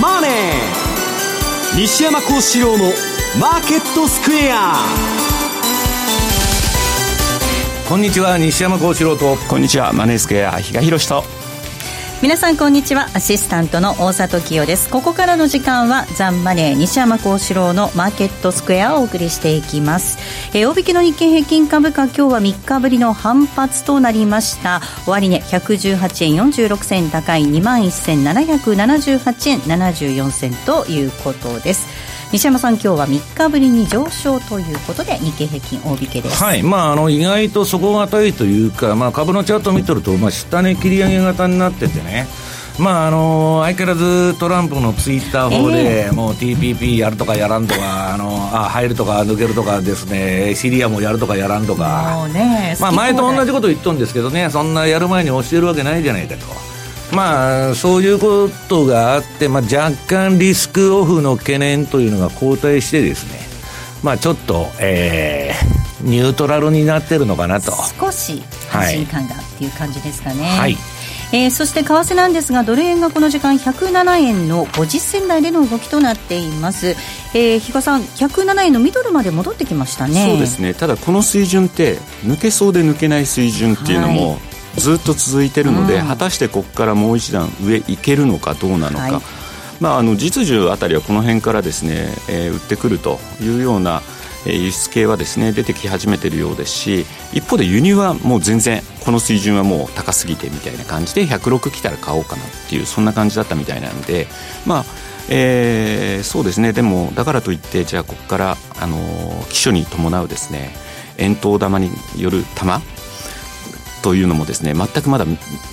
マネー」西山幸四郎の「マーケットスクエア」こんにちは西山幸四郎と。こんにちはマネースクエア比嘉宏と皆さんこんにちは。アシスタントの大里清です。ここからの時間はザンマネー西山幸四郎のマーケットスクエアをお送りしていきます、えー、大引きの日経平均株価今日は3日ぶりの反発となりました。終値、ね、118円46銭高い2万1778円74銭ということです。西山さん、今日は3日ぶりに上昇ということで、日経平均大引けです。はい、まあ、あの意外と底堅いというか、まあ、株のチャートを見てると、まあ、下値切り上げ型になっててね。まああの相変わらずトランプのツイッター方で、えー、もう TPP やるとかやらんとかあのあ入るとか抜けるとかですねシリアもやるとかやらんとか、ね、まあ、前と同じこと言っとんですけどねそんなやる前に教えるわけないじゃないかと。まあ、そういうことがあって、まあ、若干リスクオフの懸念というのが後退してですね、まあ、ちょっと、えー、ニュートラルになってるのかなと。少し安心感がっていう感じですかね。はい。えー、そして為替なんですがドル円がこの時間107円の50銭台での動きとなっています、えー、比嘉さん107円のミドルまで戻ってきましたね。そうですね。ただこの水準って抜けそうで抜けない水準っていうのも、はいずっと続いてるので、うん、果たしてここからもう一段上行けるのかどうなのか、はい、まあ、あの実需あたりはこの辺からですね、えー、売ってくるというような輸出系はですね出てき始めているようですし一方で輸入はもう全然この水準はもう高すぎてみたいな感じで106来たら買おうかなっていうそんな感じだったみたいなのでまあえー、そうですね。でもだからといってじゃあここからあの機種に伴うですね円筒玉による玉というのもですね全くまだ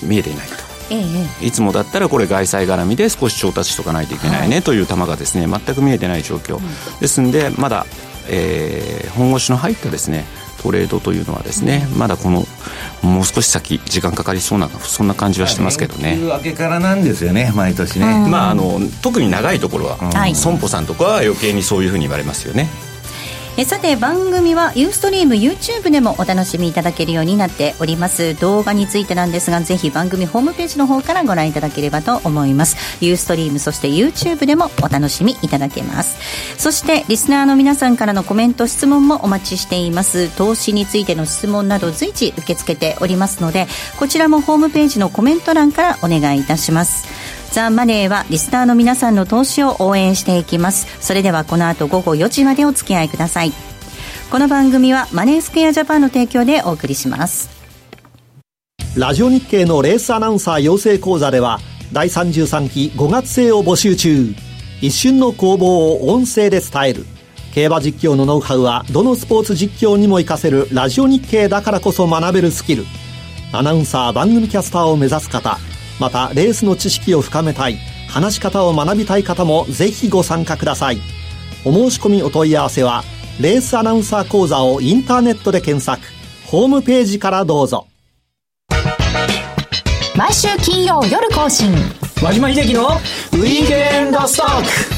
見えていないと。ええ、いつもだったらこれ外債絡みで少し調達しとかないといけないねという球がですね全く見えてない状況、ですんでまだ、えー、本腰の入ったですねトレードというのはですね、まだこのもう少し先時間かかりそうなそんな感じはしてますけどね。明けからなんですよね毎年ね。まああの特に長いところは、損保さんとかは余計にそういうふうに言われますよね。えさて番組はユーストリーム YouTube でもお楽しみいただけるようになっております。動画についてなんですがぜひ番組ホームページの方からご覧いただければと思います。ユーストリームそして YouTube でもお楽しみいただけます。そしてリスナーの皆さんからのコメント質問もお待ちしています。投資についての質問など随時受け付けておりますのでこちらもホームページのコメント欄からお願いいたします。ザ・マネーはリスナーの皆さんの投資を応援していきます。それではこの後午後4時までお付き合いください。この番組はマネースクエアジャパンの提供でお送りします。ラジオ日経のレースアナウンサー養成講座では第33期5月生を募集中。一瞬の攻防を音声で伝える。競馬実況のノウハウはどのスポーツ実況にも活かせるラジオ日経だからこそ学べるスキル。アナウンサー番組キャスターを目指す方。またレースの知識を深めたい。話し方を学びたい方もぜひご参加ください。お申し込みお問い合わせはレースアナウンサー講座をインターネットで検索。ホームページからどうぞ。毎週金曜夜更新。和島秀樹のウィークエンドストック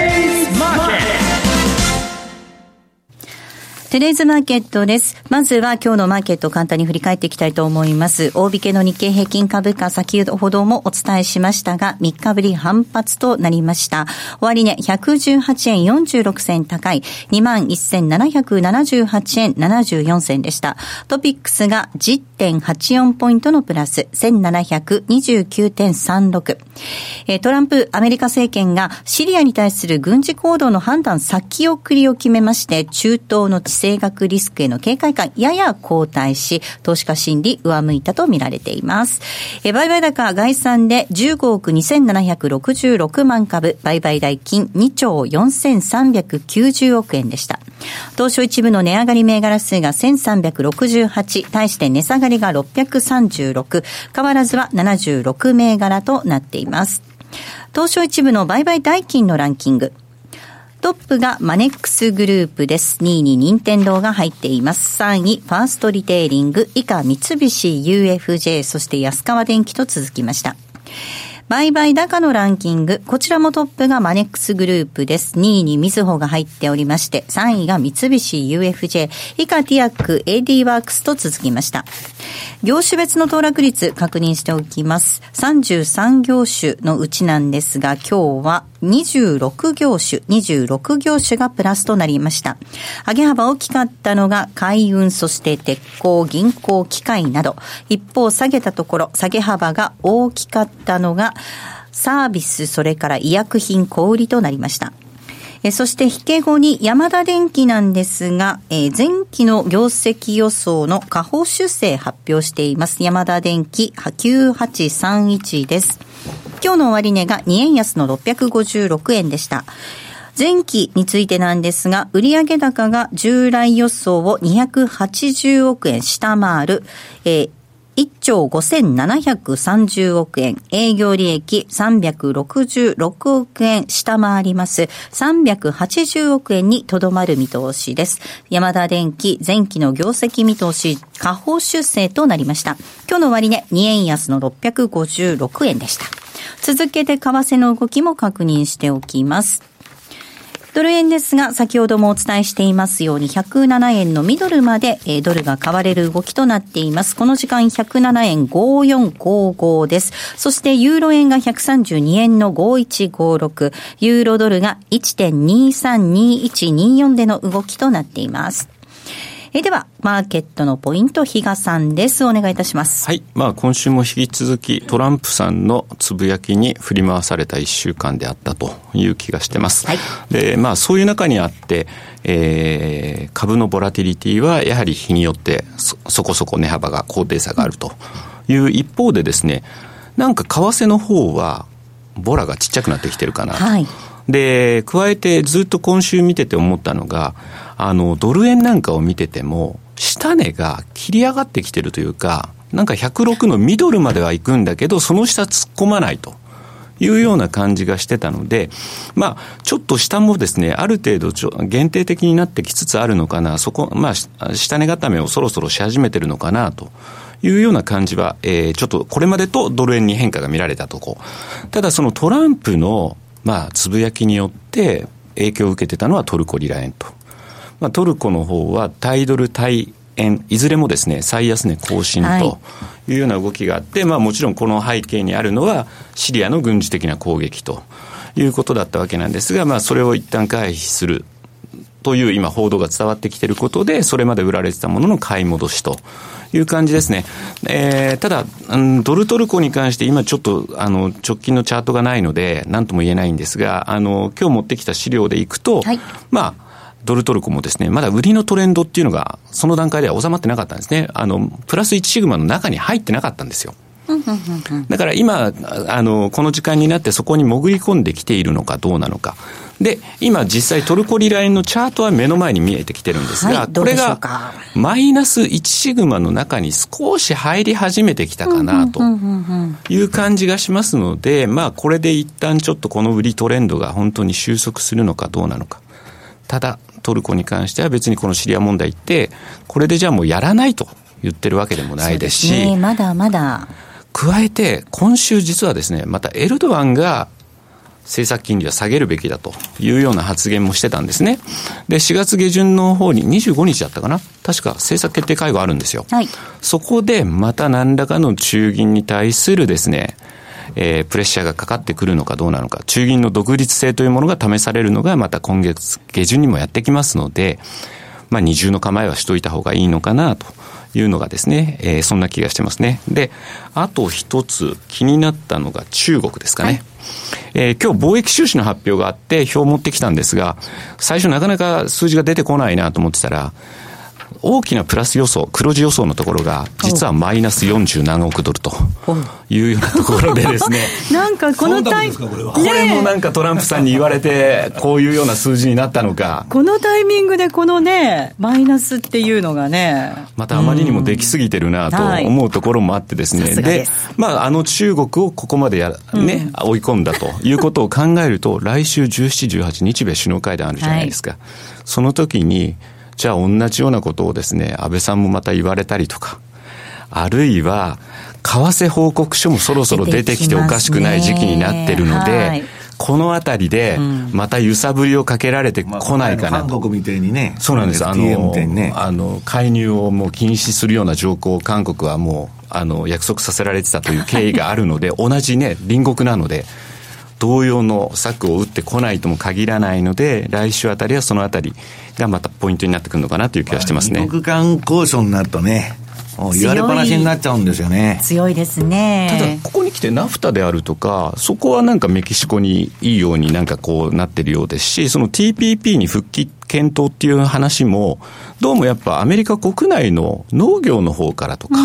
テレーズマーケットです。まずは今日のマーケットを簡単に振り返っていきたいと思います。大引けの日経平均株価先ほどもお伝えしましたが、3日ぶり反発となりました。終値、ね、118円46銭高い、21,778円74銭でした。トピックスが10.84ポイントのプラス、1729.36。トランプアメリカ政権がシリアに対する軍事行動の判断先送りを決めまして、中東の地政学リスクへの警戒感やや後退し、投資家心理上向いたとみられています。え売買高概算で15億2766万株、売買代金2兆4390億円でした。当初一部の値上がり銘柄数が1368、対して値下がりが636、変わらずは76銘柄となっています。東証一部の売買代金のランキング。トップがマネックスグループです。2位に任天堂が入っています。3位、ファーストリテイリング、以下三菱 UFJ、そして安川電機と続きました。売買高のランキング、こちらもトップがマネックスグループです。2位にみずほが入っておりまして、3位が三菱 UFJ、以下ティアック、AD ワークスと続きました。業種別の騰落率確認しておきます。33業種のうちなんですが、今日は26業種、26業種がプラスとなりました。上げ幅大きかったのが海運、そして鉄鋼、銀行、機械など。一方、下げたところ、下げ幅が大きかったのが、サービス、それから医薬品、小売りとなりました。そして引け後に山田電機なんですが、えー、前期の業績予想の下方修正発表しています。山田電機9831です。今日の終値が2円安の656円でした。前期についてなんですが、売上高が従来予想を280億円下回る、えー1兆5730億円、営業利益366億円下回ります。380億円にとどまる見通しです。山田電機前期の業績見通し、下方修正となりました。今日の終値2円安の656円でした。続けて為替の動きも確認しておきます。ドル円ですが、先ほどもお伝えしていますように、107円のミドルまで、えー、ドルが買われる動きとなっています。この時間107円5455です。そして、ユーロ円が132円の5156、ユーロドルが1.232124での動きとなっています。えでは、マーケットのポイント、比嘉さんです。お願いいたします。はい。まあ、今週も引き続き、トランプさんのつぶやきに振り回された一週間であったという気がしてます。はい。で、まあ、そういう中にあって、えー、株のボラティリティは、やはり日によってそ、そこそこ値幅が、高低差があるという一方でですね、なんか為替の方は、ボラがちっちゃくなってきてるかなと。はい。で、加えてずっと今週見てて思ったのが、あの、ドル円なんかを見てても、下値が切り上がってきてるというか、なんか106のミドルまでは行くんだけど、その下突っ込まないと。いうような感じがしてたので、まあ、ちょっと下もですね、ある程度ちょ限定的になってきつつあるのかな、そこ、まあ、下値固めをそろそろし始めてるのかなと。いうような感じは、えー、ちょっとこれまでとドル円に変化が見られたとこ。ただそのトランプの、まあ、つぶやきによって影響を受けてたのはトルコリラ円と。まあ、トルコの方は対ドル対円、いずれもですね、最安値更新というような動きがあって、はい、まあもちろんこの背景にあるのは、シリアの軍事的な攻撃ということだったわけなんですが、まあそれを一旦回避するという今報道が伝わってきていることで、それまで売られてたものの買い戻しと。いう感じですね。えー、ただ、うん、ドルトルコに関して今ちょっと、あの、直近のチャートがないので、何とも言えないんですが、あの、今日持ってきた資料でいくと、はい、まあ、ドルトルコもですね、まだ売りのトレンドっていうのが、その段階では収まってなかったんですね。あの、プラス1シグマの中に入ってなかったんですよ。だから今、あの、この時間になってそこに潜り込んできているのかどうなのか。で、今実際トルコリラ円のチャートは目の前に見えてきてるんですが、はい、これがマイナス1シグマの中に少し入り始めてきたかなという感じがしますので、まあこれで一旦ちょっとこの売りトレンドが本当に収束するのかどうなのか。ただ、トルコに関しては別にこのシリア問題って、これでじゃあもうやらないと言ってるわけでもないですし、ね、まだまだ。加えて、今週実はですね、またエルドアンが政策金利は下げるべきだというような発言もしてたんですね。で、4月下旬の方に25日だったかな？確か政策決定会合あるんですよ。はい。そこでまた何らかの中銀に対するですね、えー、プレッシャーがかかってくるのかどうなのか、中銀の独立性というものが試されるのがまた今月下旬にもやってきますので、まあ二重の構えはしといた方がいいのかなというのがですね、えー、そんな気がしてますね。で、あと一つ気になったのが中国ですかね。はいえー、今日貿易収支の発表があって表を持ってきたんですが、最初なかなか数字が出てこないなと思ってたら、大きなプラス予想、黒字予想のところが、実はマイナス40何億ドルというようなところでですね。なんかこのタイこれもなんかトランプさんに言われて、こういうような数字になったのか。このタイミングでこのね、マイナスっていうのがね。またあまりにもできすぎてるなと思うところもあってですね。でまあ、あの中国をここまでや、ね、追い込んだということを考えると、来週17、18、日米首脳会談あるじゃないですか。はい、その時に、じゃあ同じようなことをですね、安倍さんもまた言われたりとか、あるいは、為替報告書もそろそろ出てきておかしくない時期になってるので、はい、このあたりで、また揺さぶりをかけられてこないかなと。韓国みたいにね。そうなんです。あの、ね、あの、介入をもう禁止するような条項を韓国はもう、あの、約束させられてたという経緯があるので、同じね、隣国なので、同様の策を打ってこないとも限らないので、来週あたりはそのあたりがまたポイントになってくるのかなという気がしてますね。二国間交渉になるとね、言われっぱなしになっちゃうんですよね。強いですね。ただここに来てナフタであるとかそこはなんかメキシコにいいようになんかこうなってるようですしその TPP に復帰検討っていう話もどうもやっぱアメリカ国内の農業の方からとか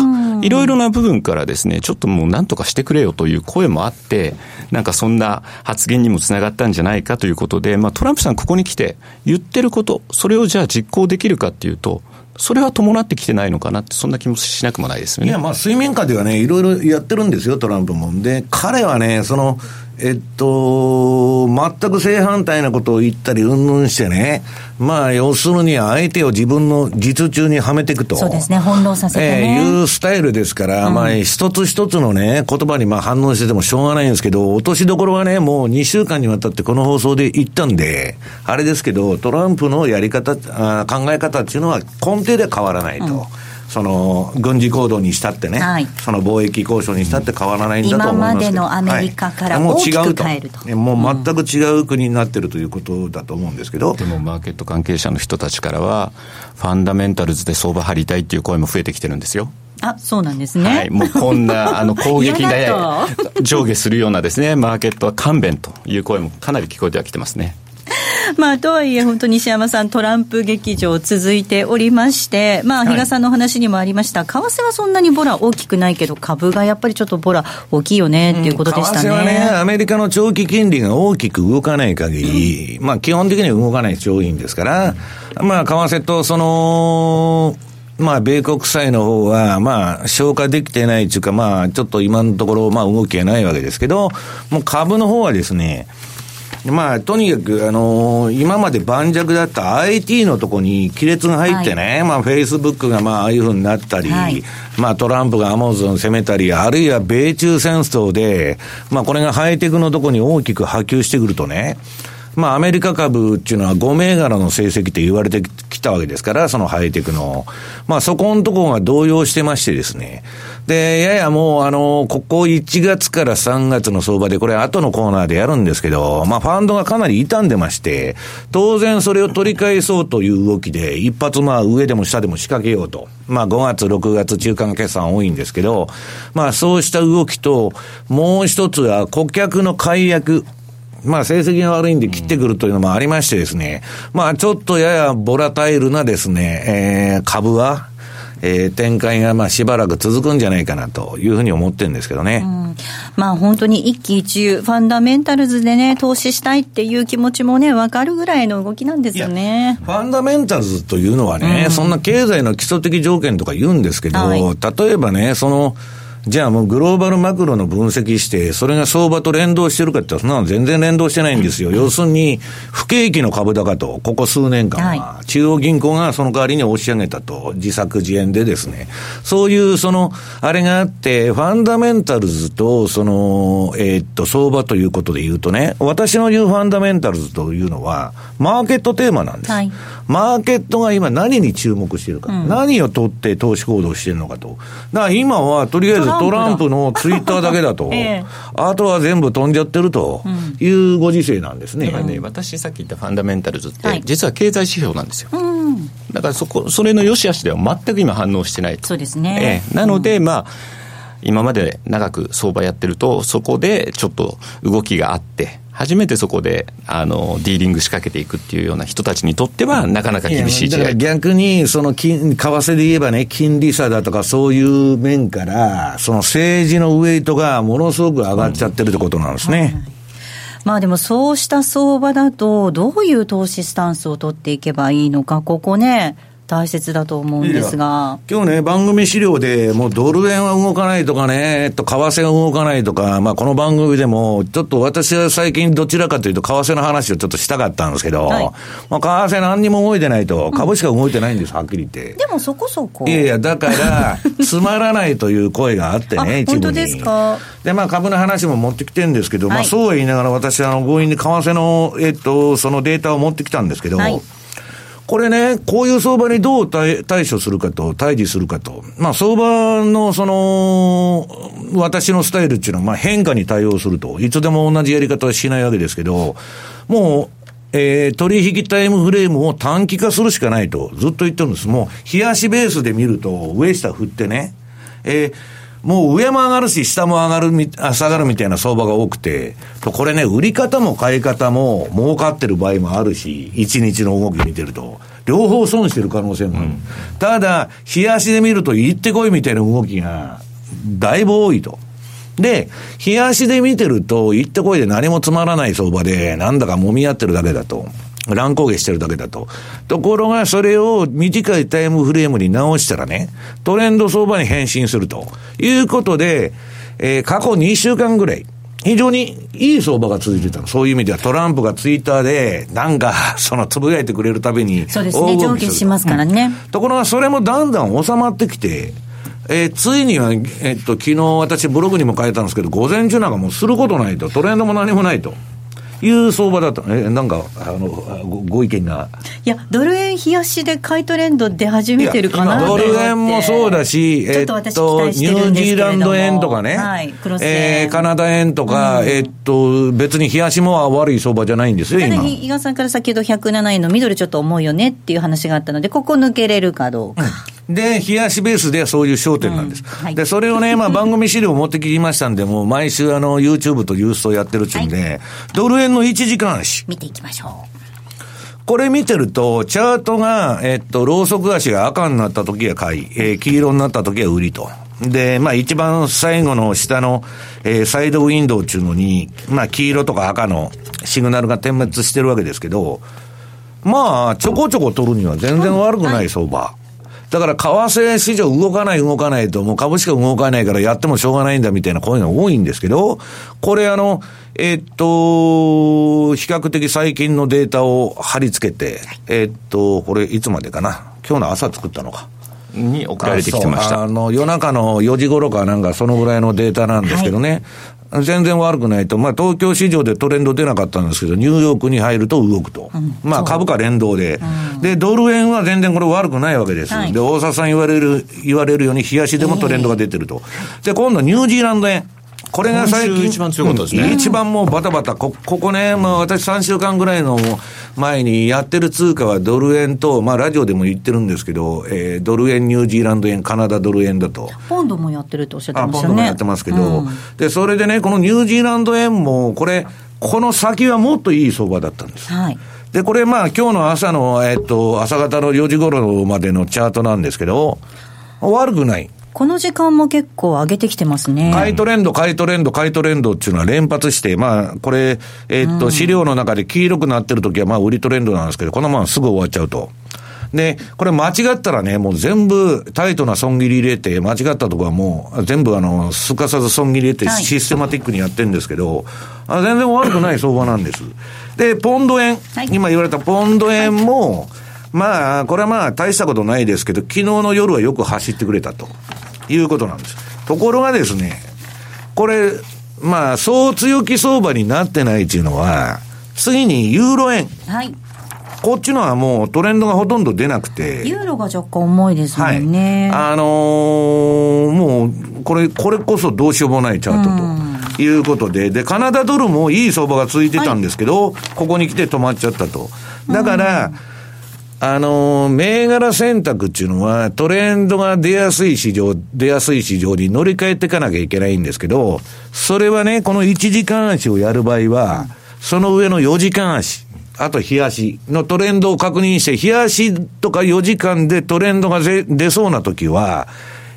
いろいろな部分からですねちょっともうなんとかしてくれよという声もあってなんかそんな発言にもつながったんじゃないかということで、まあ、トランプさんここに来て言ってることそれをじゃあ実行できるかっていうとそれは伴ってきてないのかなって、そんな気もしなくもないですよね。いや、まあ、水面下ではね、いろいろやってるんですよ、トランプも。で、彼はね、その、えっと、全く正反対なことを言ったり、うんぬんしてね、まあ、要するに相手を自分の実中にはめていくと。そうですね、翻弄させて、ね、えー、いうスタイルですから、うん、まあ、一つ一つのね、言葉にまあ反応しててもしょうがないんですけど、落としどころはね、もう2週間にわたってこの放送で言ったんで、あれですけど、トランプのやり方、あ考え方っていうのは根底で変わらないと。うんその軍事行動にしたってね、はい、その貿易交渉にしたって変わらないんだと思います今までのアメリカから大きく変えると、はい、もうもう全く違う国になってるということだと思うんですけど、でもマーケット関係者の人たちからは、ファンダメンタルズで相場張りたいっていう声も増えてきてるんですよ。あそうなんですね、はい、もうこんなあの 攻撃で 上下するようなですねマーケットは勘弁という声もかなり聞こえてはきてますね。まあ、とはいえ、本当、西山さん、トランプ劇場続いておりまして、まあ、比嘉さんの話にもありました、為替はそんなにボラ大きくない。けど、株がやっぱりちょっとボラ大きいよねっていうことでしたね。為替はね、アメリカの長期金利が大きく動かない限り、うん、まあ、基本的には動かない長銀ですから、まあ、為替とその、まあ、米国債の方は、まあ、消化できてないというか、まあ、ちょっと今のところ、まあ、動きがないわけですけど、もう株の方はですね、まあ、とにかく、あのー、今まで盤石だった IT のとこに亀裂が入ってね、はい、まあ、フェイスブックがまあ、ああいうふうになったり、はい、まあ、トランプがアマゾン攻めたり、あるいは米中戦争で、まあ、これがハイテクのとこに大きく波及してくるとね、まあ、アメリカ株っていうのは5銘柄の成績って言われてきたわけですから、そのハイテクの。まあ、そこのところが動揺してましてですね。で、ややもう、あの、ここ1月から3月の相場で、これ後のコーナーでやるんですけど、まあ、ファンドがかなり傷んでまして、当然それを取り返そうという動きで、一発まあ、上でも下でも仕掛けようと。まあ、5月、6月中間決算多いんですけど、まあ、そうした動きと、もう一つは顧客の解約。まあ成績が悪いんで切ってくるというのもありましてですね、まあちょっとややボラタイルなですね、えー、株は、えー、展開がまあしばらく続くんじゃないかなというふうに思ってるんですけどね。うん、まあ本当に一喜一憂、ファンダメンタルズでね、投資したいっていう気持ちもね、わかるぐらいの動きなんですよね。ファンダメンタルズというのはね、うん、そんな経済の基礎的条件とか言うんですけど、はい、例えばね、その、じゃあもうグローバルマクロの分析して、それが相場と連動してるかってそんなの全然連動してないんですよ。要するに、不景気の株高と、ここ数年間は、中央銀行がその代わりに押し上げたと、自作自演でですね、そういうその、あれがあって、ファンダメンタルズと、その、えー、っと、相場ということで言うとね、私の言うファンダメンタルズというのは、マーケットテーマなんです。はい、マーケットが今何に注目しているか、うん、何を取って投資行動してるのかと。だから今はとりあえずトランプのツイッターだけだと、ええ、あとは全部飛んじゃってるというご時世なんですね。だからね、私さっき言ったファンダメンタルズって、実は経済指標なんですよ。だからそこ、それの良し悪しでは全く今反応してないと。そうですね。ええ、なので、まあ、今まで長く相場やってると、そこでちょっと動きがあって、初めてそこであのディーリング仕掛けていくっていうような人たちにとっては、なかなか厳しいだから逆に、その金、為替で言えばね、金利差だとかそういう面から、その政治のウェイトがものすごく上がっちゃってるってことなんですね。うんまあでもそうした相場だと、どういう投資スタンスを取っていけばいいのか、ここね、大切だと思うんですが。今日ね、番組資料でもうドル円は動かないとかね、えっと、為替が動かないとか、まあこの番組でも、ちょっと私は最近どちらかというと為替の話をちょっとしたかったんですけど、はい、まあ為替何にも動いてないと、株しか動いてないんです、はっきり言って。でもそこそこ。いやいや、だから、つまらないという声があってね、一部に。本当ですか？で、まあ株の話も持ってきてるんですけど、はい、まあそうは言いながら私はあの強引に為替の、えっと、そのデータを持ってきたんですけど、はいこれね、こういう相場にどう対処するかと、対峙するかと。まあ、相場の、その、私のスタイルっていうのは、まあ、変化に対応すると。いつでも同じやり方はしないわけですけど、もう、えー、取引タイムフレームを短期化するしかないと、ずっと言ってるんです。もう、冷やしベースで見ると、上下振ってね、えー、もう上も上がるし、下も上がるみ、あ下がるみたいな相場が多くて、これね、売り方も買い方も儲かってる場合もあるし、1日の動き見てると、両方損してる可能性もある。うん、ただ、冷やしで見ると行ってこいみたいな動きが、だいぶ多いと。で、冷やしで見てると、行ってこいで何もつまらない相場で、なんだか揉み合ってるだけだと。乱高下してるだけだと。ところが、それを短いタイムフレームに直したらね、トレンド相場に変身するということで、えー、過去2週間ぐらい、非常にいい相場が続いてたの。そういう意味ではトランプがツイッターで、なんか、そのつぶやいてくれるたびに、そうですね、上下しますからね、うん、ところが、それもだんだん収まってきて、えー、ついには、えっと、昨日私ブログにも書いたんですけど、午前中なんかもうすることないと、トレンドも何もないと。いう相場だった。え、なんか、あの、ごご意見が。いや、ドル円冷やしで買いトレンド出始めてるかなドル円もそうだし、えっと、ニュージーランド円とかね、はい、えー、カナダ円とか、うん、えっと、別に冷やしも悪い相場じゃないんですよ、今。伊賀さんから先ほど107円のミドルちょっと重いよねっていう話があったので、ここ抜けれるかどうか。うんで、冷やしベースでそういう焦点なんです。うんはい、で、それをね、まあ番組資料持ってきましたんで、もう毎週あの、YouTube とユーストやってるっちゅうんで、はい、ドル円の1時間足。見ていきましょう。これ見てると、チャートが、えっと、ローソク足が赤になった時は買い、えー、黄色になった時は売りと。で、まあ一番最後の下の、えー、サイドウィンドウっていうのに、まあ黄色とか赤のシグナルが点滅してるわけですけど、まあ、ちょこちょこ取るには全然悪くない相場。だから、為替市場動かない動かないと、もう株しか動かないからやってもしょうがないんだみたいなこういうの多いんですけど、これあの、えっと、比較的最近のデータを貼り付けて、えっと、これいつまでかな？今日の朝作ったのか。に送られてきてました。あの、夜中の4時頃かなんかそのぐらいのデータなんですけどね。はい、全然悪くないと。まあ、東京市場でトレンド出なかったんですけど、ニューヨークに入ると動くと。うん、まあ、株価連動で、うん、で、ドル円は全然これ悪くないわけです。はい、で、大沢さん言われる、言われるように、冷やしでもトレンドが出てると。えー、で、今度ニュージーランド円。これが最近。一番強かったですね。一番もうバタバタ、こ、ここね、まあ私3週間ぐらいの前にやってる通貨はドル円と、まあラジオでも言ってるんですけど、えー、ドル円、ニュージーランド円、カナダドル円だと。ポンドもやってるっておっしゃってましたね。ポンドもやってますけど、うん、で、それでね、このニュージーランド円も、これ、この先はもっといい相場だったんです。はい。で、これまあ今日の朝の、えっと、朝方の4時頃までのチャートなんですけど、悪くない。この時間も結構上げてきてますね。買いトレンド、買いトレンド、買いトレンドっていうのは連発して、まあ、これ、えー、っと、資料の中で黄色くなってる時は、まあ、売りトレンドなんですけど、このまますぐ終わっちゃうと。で、これ間違ったらね、もう全部タイトな損切り入れて、間違ったとこはもう全部あの、すかさず損切り入れてシステマティックにやってるんですけど、はい、全然悪くない相場なんです。で、ポンド円、はい、今言われたポンド円も、はいまあ、これはまあ、大したことないですけど、昨日の夜はよく走ってくれたということなんです。ところがですね、これ、まあ、そう強気相場になってないっていうのは、次にユーロ円。はい。こっちのはもうトレンドがほとんど出なくて。ユーロが若干重いですもんね。はい、あのー、もう、これ、これこそどうしようもないチャートということで、で、カナダドルもいい相場が続いてたんですけど、はい、ここに来て止まっちゃったと。だから、あの、銘柄選択っていうのは、トレンドが出やすい市場、出やすい市場に乗り換えていかなきゃいけないんですけど、それはね、この1時間足をやる場合は、その上の4時間足、あと日足のトレンドを確認して、日足とか4時間でトレンドが出そうな時は、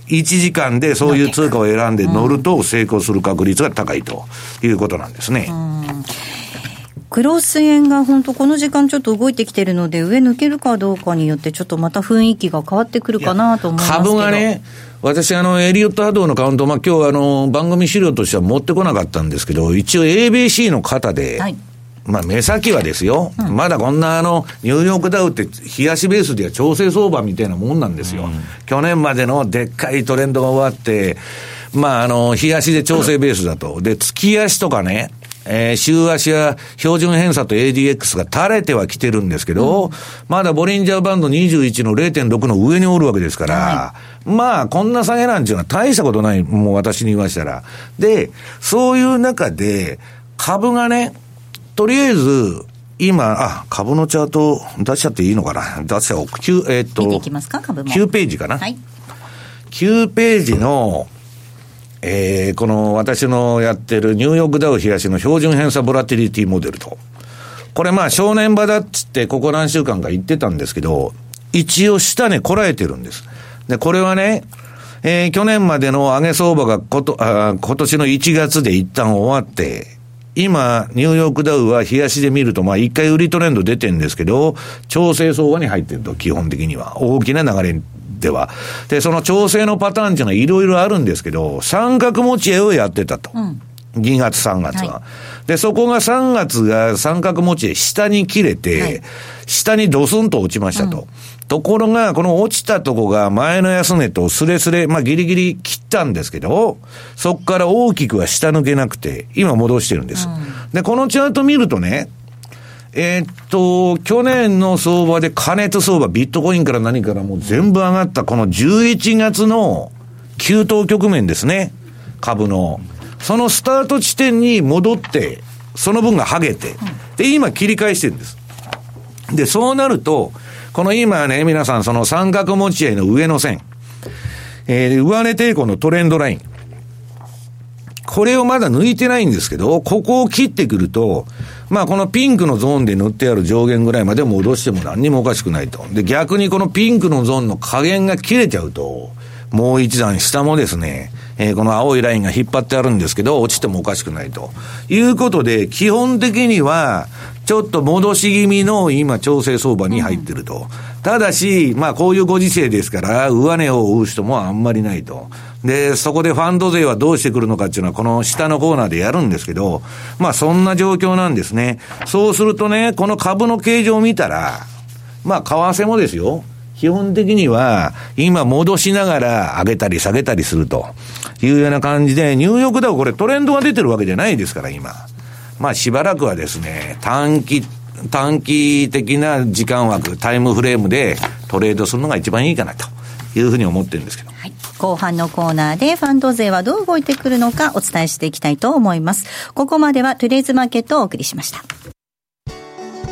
1時間でそういう通貨を選んで乗ると成功する確率が高いということなんですね。クロス円が本当この時間ちょっと動いてきてるので、上抜けるかどうかによって、ちょっとまた雰囲気が変わってくるかなと思います株がね、私、あの、エリオット波動のカウント、まあ、今日あの、番組資料としては持ってこなかったんですけど、一応 ABC の方で、はい、まあ、目先はですよ、うん、まだこんなあの、ニューヨークダウって、冷やしベースでは調整相場みたいなもんなんですよ。うん、去年までのでっかいトレンドが終わって、まあ、あの、冷やしで調整ベースだと。で、月足とかね、えー、週足や標準偏差と ADX が垂れてはきてるんですけど、うん、まだボリンジャーバンド21の0.6の上におるわけですから、はい、まあ、こんな下げなんていうのは大したことない、もう私に言いましたら。で、そういう中で、株がね、とりあえず、今、あ、株のチャート出しちゃっていいのかな？出しちゃおう。9、えー、っと、9ページかな？はい。9ページの、えー、この私のやってるニューヨークダウ東の標準偏差ボラティリティモデルと。これまあ正念場だっつってここ何週間か言ってたんですけど、一応下値こらえてるんです。で、これはね、えー、去年までの上げ相場がことあ今年の1月で一旦終わって、今、ニューヨークダウは冷やしで見ると、まあ一回売りトレンド出てるんですけど、調整相場に入ってると、基本的には。大きな流れでは。で、その調整のパターンっていうのはいろいろあるんですけど、三角持ち絵をやってたと。うん2月、3月は、はい。で、そこが3月が三角持ち絵下に切れて、はい、下にドスンと落ちましたと。うん、ところが、この落ちたとこが前の安値とスレスレ、まあギリギリ切ったんですけど、そこから大きくは下抜けなくて、今戻してるんです。うん、で、このチャート見るとね、えー、っと、去年の相場で加熱相場、ビットコインから何からもう全部上がったこの11月の急騰局面ですね。株の。そのスタート地点に戻って、その分が剥げて、で、今切り返してるんです。で、そうなると、この今ね、皆さんその三角持ち合いの上の線、えー、上値抵抗のトレンドライン。これをまだ抜いてないんですけど、ここを切ってくると、まあこのピンクのゾーンで塗ってある上限ぐらいまで戻しても何にもおかしくないと。で、逆にこのピンクのゾーンの加減が切れちゃうと、もう一段下もですね、えー、この青いラインが引っ張ってあるんですけど、落ちてもおかしくないと。いうことで、基本的には、ちょっと戻し気味の今調整相場に入ってると。ただし、まあこういうご時世ですから、上値を追う人もあんまりないと。で、そこでファンド税はどうしてくるのかっていうのは、この下のコーナーでやるんですけど、まあそんな状況なんですね。そうするとね、この株の形状を見たら、まあ為替もですよ。基本的には、今戻しながら上げたり下げたりするというような感じで、ニューヨークダウこれトレンドが出てるわけじゃないですから、今。まあしばらくはですね、短期、短期的な時間枠、タイムフレームでトレードするのが一番いいかなというふうに思ってるんですけど。はい後半のコーナーでファンド税はどう動いてくるのかお伝えしていきたいと思います。ここまではトゥデイズマーケットをお送りしました。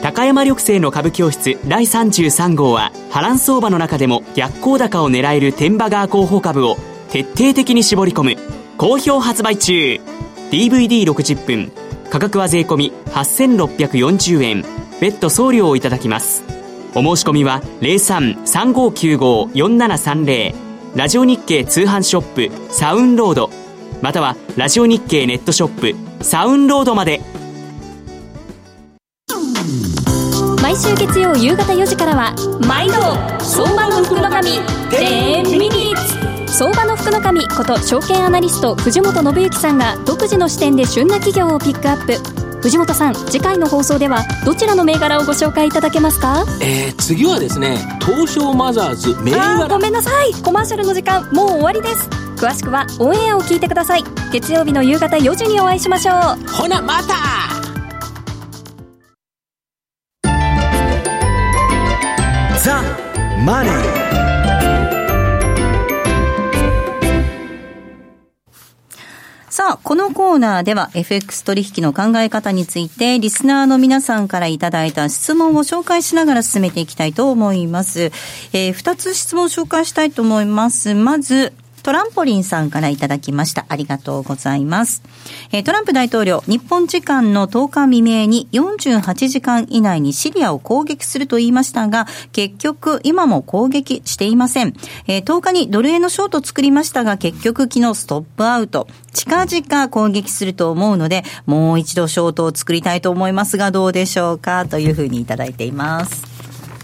高山緑星の株教室第33号は波乱相場の中でも逆行高を狙える天馬川候補株を徹底的に絞り込む好評発売中。DVD60 分。価格は税込8640円。別途送料をいただきます。お申し込みは0335954730ラジオ日経通販ショップサウンロード。またはラジオ日経ネットショップサウンロードまで。毎週月曜夕方4時からは毎度相場の福の神10ミニッツ相場の福の神こと証券アナリスト藤本信之さんが独自の視点で旬な企業をピックアップ。藤本さん次回の放送ではどちらの銘柄をご紹介いただけますか？えー、次はですね東証マザーズ銘柄。ごめんなさい。コマーシャルの時間もう終わりです。詳しくはオンエアを聞いてください。月曜日の夕方4時にお会いしましょう。ほなまた。ザ・マネーさあ、このコーナーでは FX 取引の考え方について、リスナーの皆さんからいただいた質問を紹介しながら進めていきたいと思います。えー、二つ質問を紹介したいと思います。まず、トランポリンさんからいただきました。ありがとうございます。えー、トランプ大統領、日本時間の10日未明に48時間以内にシリアを攻撃すると言いましたが、結局今も攻撃していません。えー、10日にドル円のショート作りましたが、結局昨日ストップアウト。近々攻撃すると思うので、もう一度ショートを作りたいと思いますが、どうでしょうか？というふうにいただいています。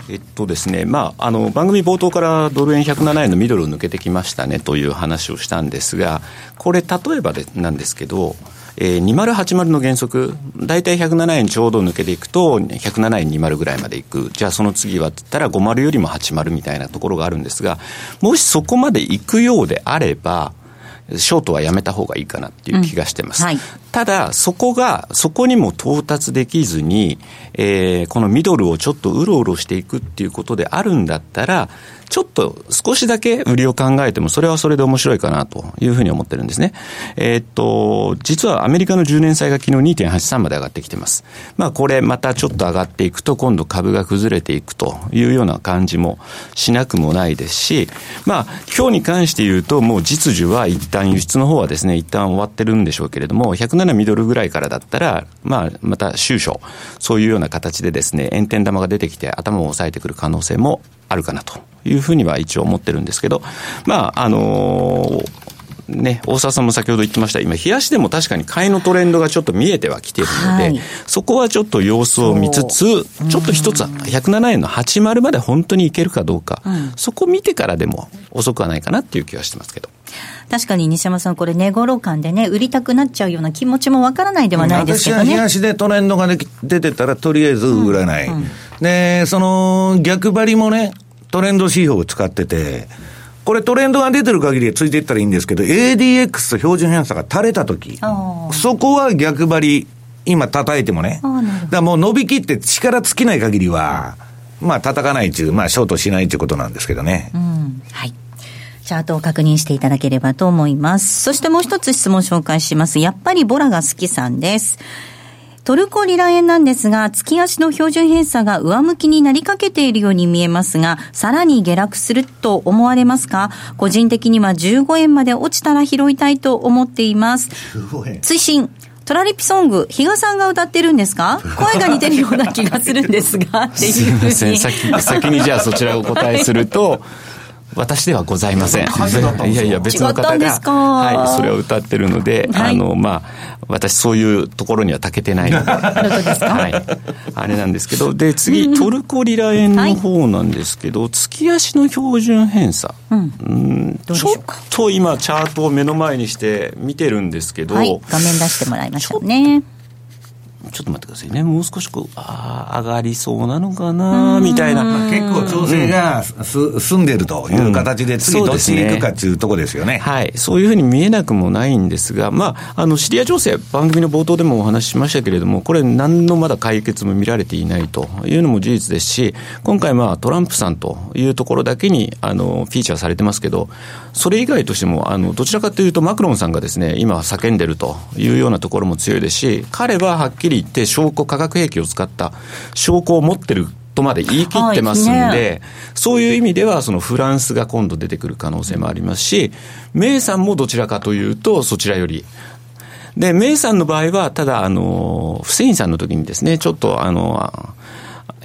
えっとですね、まあ、あの、番組冒頭からドル円107円のミドルを抜けてきましたねという話をしたんですが、これ例えばでなんですけど、えー、2080の原則、大体107円ちょうど抜けていくと、107円20ぐらいまでいく。じゃあその次はって言ったら50よりも80みたいなところがあるんですが、もしそこまで行くようであれば、ショートはやめた方がいいかなっていう気がしてます。うんはい、ただ、そこが、そこにも到達できずに、えー、このミドルをちょっとうろうろしていくっていうことであるんだったら、ちょっと少しだけ売りを考えても、それはそれで面白いかなというふうに思ってるんですね。えー、っと、実はアメリカの10年債が昨日2.83まで上がってきてます。まあこれまたちょっと上がっていくと、今度株が崩れていくというような感じもしなくもないですし、まあ今日に関して言うと、もう実需は一旦輸出の方はですね、一旦終わってるんでしょうけれども、17ミドルぐらいからだったら、まあまた終初、そういうような形でですね、炎天玉が出てきて頭を押さえてくる可能性もあるかなというふうには一応思ってるんですけど、まあ、あのー、ね、大沢さんも先ほど言ってました、今、冷やしでも確かに買いのトレンドがちょっと見えてはきているので、はい、そこはちょっと様子を見つつ、ちょっと一つ、107円の80まで本当にいけるかどうか、うん、そこ見てからでも遅くはないかなっていう気はしてますけど。確かに西山さん、これ、値頃感でね、売りたくなっちゃうような気持ちもわからないではないですけどね。私は東でトレンドが出てたら、とりあえず売らない。うん。うん、で、その逆張りもね、トレンド指標を使ってて、これトレンドが出てる限りついていったらいいんですけど、ADX と標準偏差が垂れたとき、そこは逆張り、今叩いてもね、だからもう伸びきって力尽きない限りは、まあ叩かないっていう、まあショートしないということなんですけどね。うん、はい。チャートを確認していただければと思います。そしてもう一つ質問紹介します。やっぱりボラが好きさんです。トルコリラ円なんですが、月足の標準偏差が上向きになりかけているように見えますが、さらに下落すると思われますか？個人的には15円まで落ちたら拾いたいと思っています。追伸。トラリピソング、比嘉さんが歌ってるんですか？声が似てるような気がするんですが、っていうすいません、先先にじゃあそちらをお答えすると、私ではございません。いやいや、別の方が、はい、それを歌ってるので、はい、あの、まあ、私そういうところには長けてないので、はい、あれなんですけど、で、次、トルコリラ円の方なんですけど、はい、月足の標準偏差。うん、うん。ちょっと今、チャートを目の前にして見てるんですけど、はい、画面出してもらいましたね。ちょっと待ってくださいね。もう少しこう、ああ、上がりそうなのかな、みたいな。結構調整がす、うん、済んでるという形で、次どっちに行くかっていうところですよね。はい。そういうふうに見えなくもないんですが、まあ、あの、シリア情勢、番組の冒頭でもお話ししましたけれども、これ何のまだ解決も見られていないというのも事実ですし、今回まあ、トランプさんというところだけに、あの、フィーチャーされてますけど、それ以外としても、あの、どちらかというと、マクロンさんがですね、今叫んでるというようなところも強いですし、彼ははっきり言って証拠、化学兵器を使った証拠を持ってるとまで言い切ってますんで、はいね、そういう意味では、そのフランスが今度出てくる可能性もありますし、メイさんもどちらかというと、そちらより。で、メイさんの場合は、ただ、あの、フセインさんの時にですね、ちょっと、あの、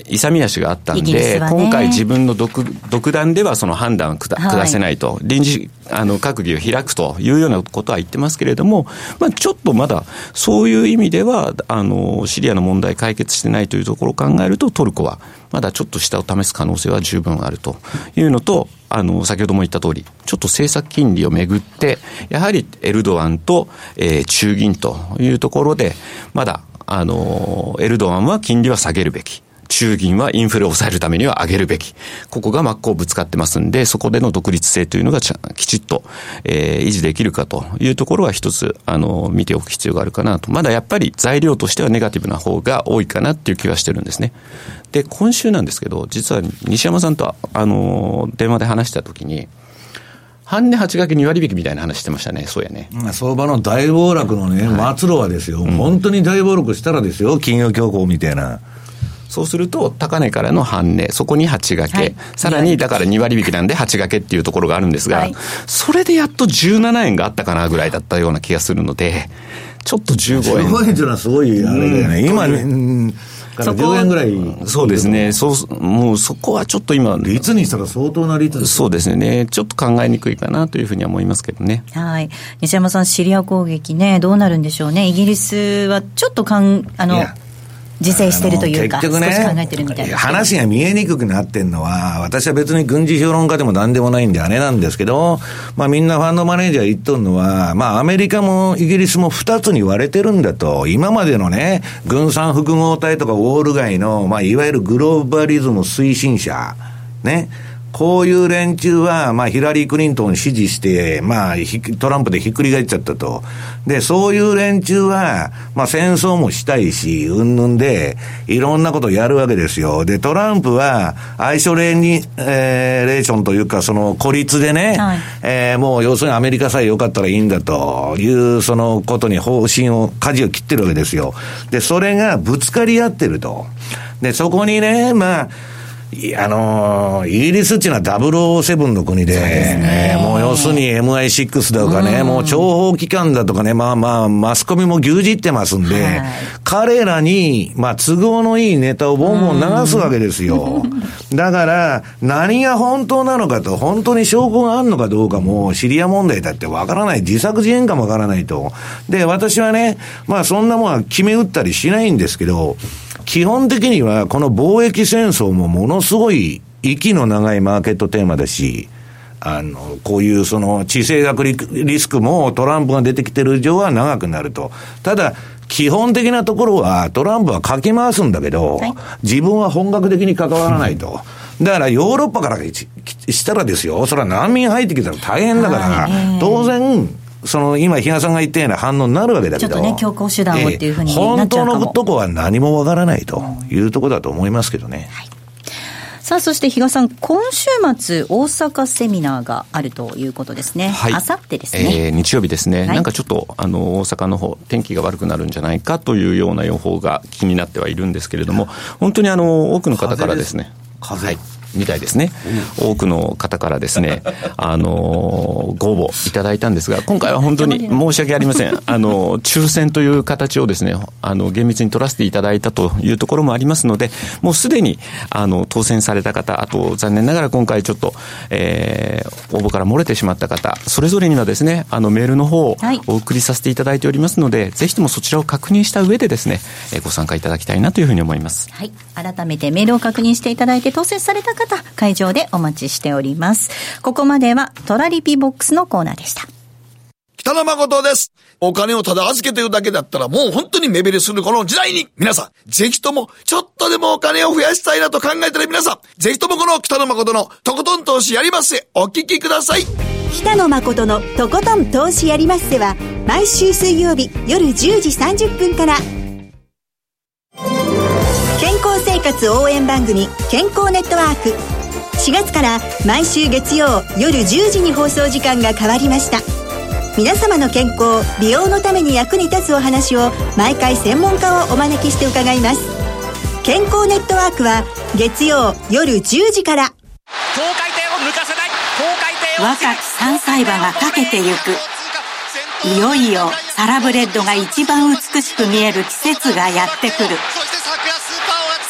勇み足があったんで、ね、今回自分の独独断ではその判断を下下せないと、はい、臨時あの閣議を開くというようなことは言ってますけれども、まあ、ちょっとまだそういう意味ではあのシリアの問題解決してないというところを考えるとトルコはまだちょっと下を試す可能性は十分あるというのと、あの、先ほども言った通り、ちょっと政策金利をめぐって、やはりエルドアンと、えー、中銀というところで、まだ、あの、エルドアンは金利は下げるべき。中銀はインフレを抑えるためには上げるべき。ここが真っ向ぶつかってますんで、そこでの独立性というのがきちっと、えー、維持できるかというところは一つ、あの、見ておく必要があるかなと。まだやっぱり材料としてはネガティブな方が多いかなっていう気はしてるんですね。で、今週なんですけど、実は西山さんと、あの、電話で話したときに、半値8掛け2割引きみたいな話してましたね。そうやね。相場の大暴落のね、末路はですよ、本当に大暴落したらですよ、金融恐慌みたいな。そうすると、高値からの半値、そこに8掛け、はい、さらにだから2割引きなんで8掛けっていうところがあるんですが、はい、それでやっと17円があったかなぐらいだったような気がするので、ちょっと15円。15円っていうのはすごいあれだよね。今ね、から10円ぐらい。そうですね。そう、もうそこはちょっと今。率にしたら相当な率ですそうですね。ちょっと考えにくいかなというふうには思いますけどね。はい。西山さん、シリア攻撃ね、どうなるんでしょうね。イギリスはちょっとかん、あの、自制してるというか、結局ね、考えてるみたいな。話が見えにくくなってんのは、私は別に軍事評論家でもなんでもないんで、あれなんですけど、まあみんなファンドマネージャー言っとるのは、まあアメリカもイギリスも二つに割れてるんだと、今までのね、軍産複合体とかウォール街の、まあいわゆるグローバリズム推進者、ね、こういう連中は、まあ、ヒラリー・クリントンを支持して、まあ、トランプでひっくり返っちゃったと。で、そういう連中は、まあ、戦争もしたいし、うんぬんで、いろんなことをやるわけですよ。で、トランプは、アイソレに、えー、レーションというか、その孤立でね、はい、えー、もう要するにアメリカさえ良かったらいいんだという、そのことに方針を、舵を切ってるわけですよ。で、それがぶつかり合ってると。で、そこにね、まあ、あのー、イギリスっていうのは007の国で、ね、もう要するに MI6 だとかね、もう諜報機関だとかね、まあまあ、マスコミも牛耳ってますんで、はい、彼らに、まあ、都合のいいネタをボンボン流すわけですよ。だから、何が本当なのかと、本当に証拠があるのかどうかも、シリア問題だってわからない。自作自演かもわからないと。で、私はね、まあそんなもんは決め打ったりしないんですけど、基本的にはこの貿易戦争もものすごい息の長いマーケットテーマだし、あの、こういうその地政学リスクもトランプが出てきてる以上は長くなると。ただ、基本的なところはトランプはかき回すんだけど、はい、自分は本格的に関わらないと。だからヨーロッパからしたらですよ、それは難民入ってきたら大変だから、当然、その今、比嘉さんが言ったような反応になるわけだけど、ちょっとね、強行手段をっていうふうに本当のとこは何もわからないというところだと思いますけどね。はいさあ、そして比嘉さん、今週末、大阪セミナーがあるということですね。はい。あさってですね。えー、日曜日ですね。はい、なんかちょっと、あの、大阪の方、天気が悪くなるんじゃないかというような予報が気になってはいるんですけれども、本当にあの、多くの方からですね。風はいみたいですね。多くの方からですね、あの、ご応募いただいたんですが、今回は本当に申し訳ありません。あの、抽選という形をですね、あの、厳密に取らせていただいたというところもありますので、もうすでに、あの、当選された方、あと、残念ながら今回ちょっと、えー、応募から漏れてしまった方、それぞれにはですね、あの、メールの方をお送りさせていただいておりますので、はい、ぜひともそちらを確認した上でですね、ご参加いただきたいなというふうに思います。はい。改めてメールを確認していただいて当選された方、会場でお待ちしております。ここまではトラリピボックスのコーナーでした。北野誠です。お金をただ預けてるだけだったらもう本当に目減りするこの時代に皆さん、ぜひともちょっとでもお金を増やしたいなと考えてる皆さん、ぜひともこの北野誠のとことん投資やりますせお聞きください。北野誠のとことん投資やりますせは毎週水曜日夜10時30分から健康生活応援番組健康ネットワーク。4月から毎週月曜夜10時に放送時間が変わりました。皆様の健康美容のために役に立つお話を毎回専門家をお招きして伺います。健康ネットワークは月曜夜10時から。高回転を抜かせない。高回転若き3歳馬がかけてゆく。いよいよサラブレッドが一番美しく見える季節がやってくる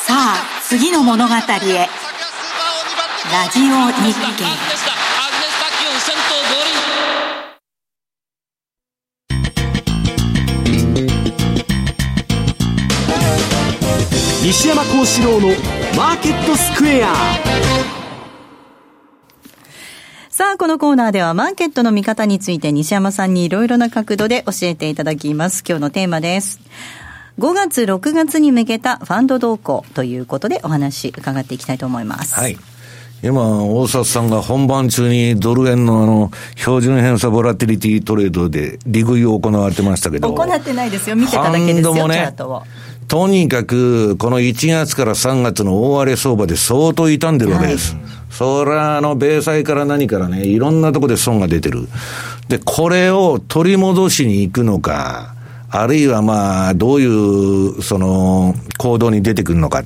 さあ次の物語へラジオ日経西山幸四郎のマーケットスクエアさあ、このコーナーではマーケットの見方について西山さんにいろいろな角度で教えていただきます。今日のテーマです。5月、6月に向けたファンド動向ということでお話伺っていきたいと思います。はい。今、大札さんが本番中にドル円のあの、標準偏差ボラティリティトレードで利食いを行われてましたけど。行ってないですよ。見てただけですよ、もね。とにかく、この1月から3月の大荒れ相場で相当傷んでるわけです。はいそれはあの、米債から何からね、いろんなとこで損が出てる。で、これを取り戻しに行くのか、あるいはまあ、どういう、その、行動に出てくるのか。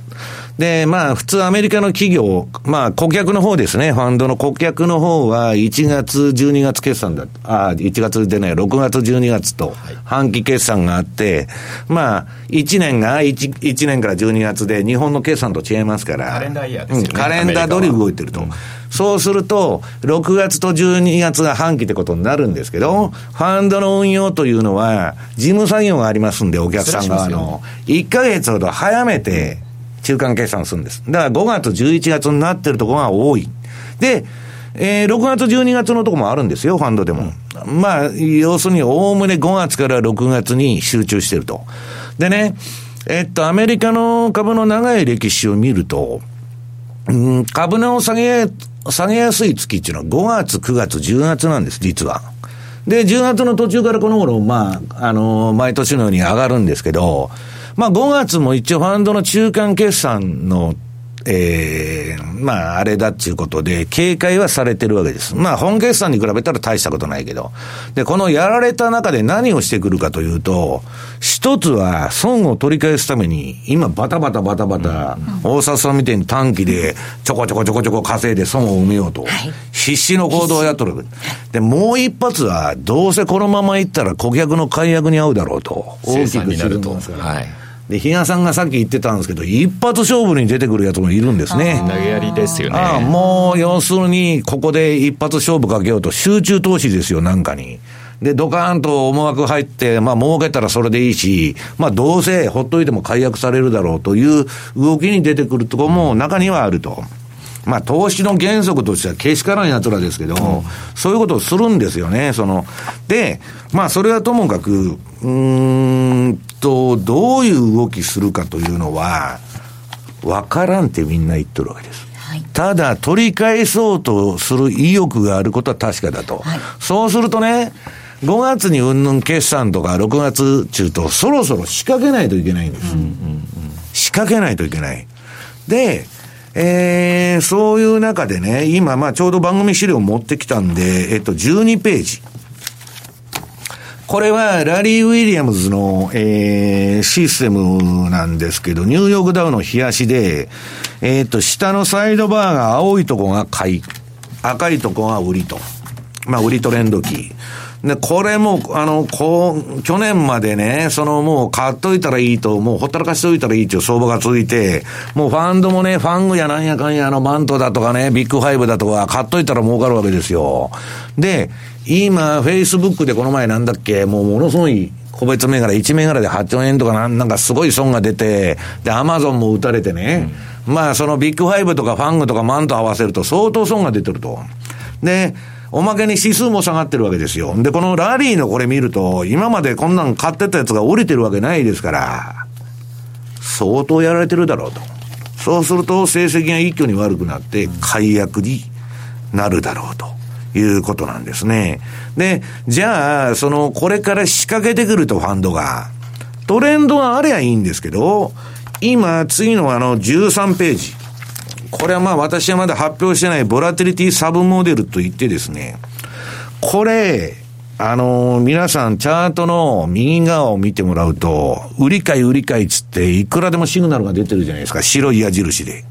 で、まあ、普通アメリカの企業、まあ、顧客の方ですね、ファンドの顧客の方は、1月、12月決算だ、あ、1月でね、6月、12月と、半期決算があって、まあ、1年が 1, 1年から12月で、日本の決算と違いますから、カレンダーイヤーですよね。うんカレンダー通り動いてると。そうすると、6月と12月が半期ってことになるんですけど、ファンドの運用というのは、事務作業がありますんで、お客さん側の。1ヶ月ほど早めて、中間決算するんです。だから5月、11月になってるところが多い。で、えー6月、12月のとこもあるんですよ、ファンドでも。まあ、要するに、おおむね5月から6月に集中してると。でね、えっと、アメリカの株の長い歴史を見ると、うん、株の下げ、下げやすい月っていうのは5月、9月、10月なんです、実は。で、10月の途中からこの頃、まあ、あの毎年のように上がるんですけど、まあ5月も一応ファンドの中間決算の、ええまああれだっていうことで、警戒はされてるわけです。まあ本決算に比べたら大したことないけど。で、このやられた中で何をしてくるかというと、一つは損を取り返すために、今バタバタバタバタ、大札さんみたいに短期でちょこちょこちょこちょこ稼いで損を埋めようと。必死の行動をやっとる。で、もう一発は、どうせこのままいったら顧客の解約に合うだろうと。大きく沈んでますからで、比嘉さんがさっき言ってたんですけど、一発勝負に出てくるやつもいるんですね。投げやりですよね。ああもう、要するに、ここで一発勝負かけようと、集中投資ですよ、なんかに。で、ドカーンと思惑入って、まあ、儲けたらそれでいいし、まあ、どうせほっといても解約されるだろうという動きに出てくるところも中にはあると。まあ、投資の原則としてはけしからん奴らですけど、そういうことをするんですよね、その。で、まあ、それはともかく、うーんと、どういう動きするかというのは、わからんってみんな言っとるわけです。ただ、取り返そうとする意欲があることは確かだと。そうするとね、5月にうんぬん決算とか6月中とそろそろ仕掛けないといけないんです。仕掛けないといけない。で、えー、そういう中でね、今、まあちょうど番組資料持ってきたんで、えっと、12ページ。これはラリー・ウィリアムズの、えー、システムなんですけど、ニューヨークダウの冷やしで、えっ、と、下のサイドバーが青いとこが買い、赤いとこが売りと。まあ、売りトレンド期。で、これも、あの、こう、去年までね、そのもう買っといたらいいと、もうほったらかしといたらいいっていう相場が続いて、もうファンドもね、 FANG やなんやかんや、あの、 MANT だとかね、ビッグファイブだとか、買っといたら儲かるわけですよ。で、今、フェイスブックでこの前なんだっけ、もうものすごい、個別銘柄、1銘柄で8兆円とかなんなんかすごい損が出て、で、アマゾンも打たれてね、まあそのビッグファイブとか FANG とか MANT 合わせると相当損が出てると。で、おまけに指数も下がってるわけですよ。で、このラリーのこれ見ると、今までこんなん買ってたやつが降りてるわけないですから、相当やられてるだろうと。そうすると成績が一挙に悪くなって、解約になるだろうと。いうことなんですね。で、じゃあ、その、これから仕掛けてくるとファンドが、トレンドがありゃいいんですけど、今、次のあの、13ページ。これはまあ私はまだ発表してないボラティリティサブモデルといってですね、これ、あの皆さんチャートの右側を見てもらうと、売り買い売り買いつって、いくらでもシグナルが出てるじゃないですか、白い矢印で。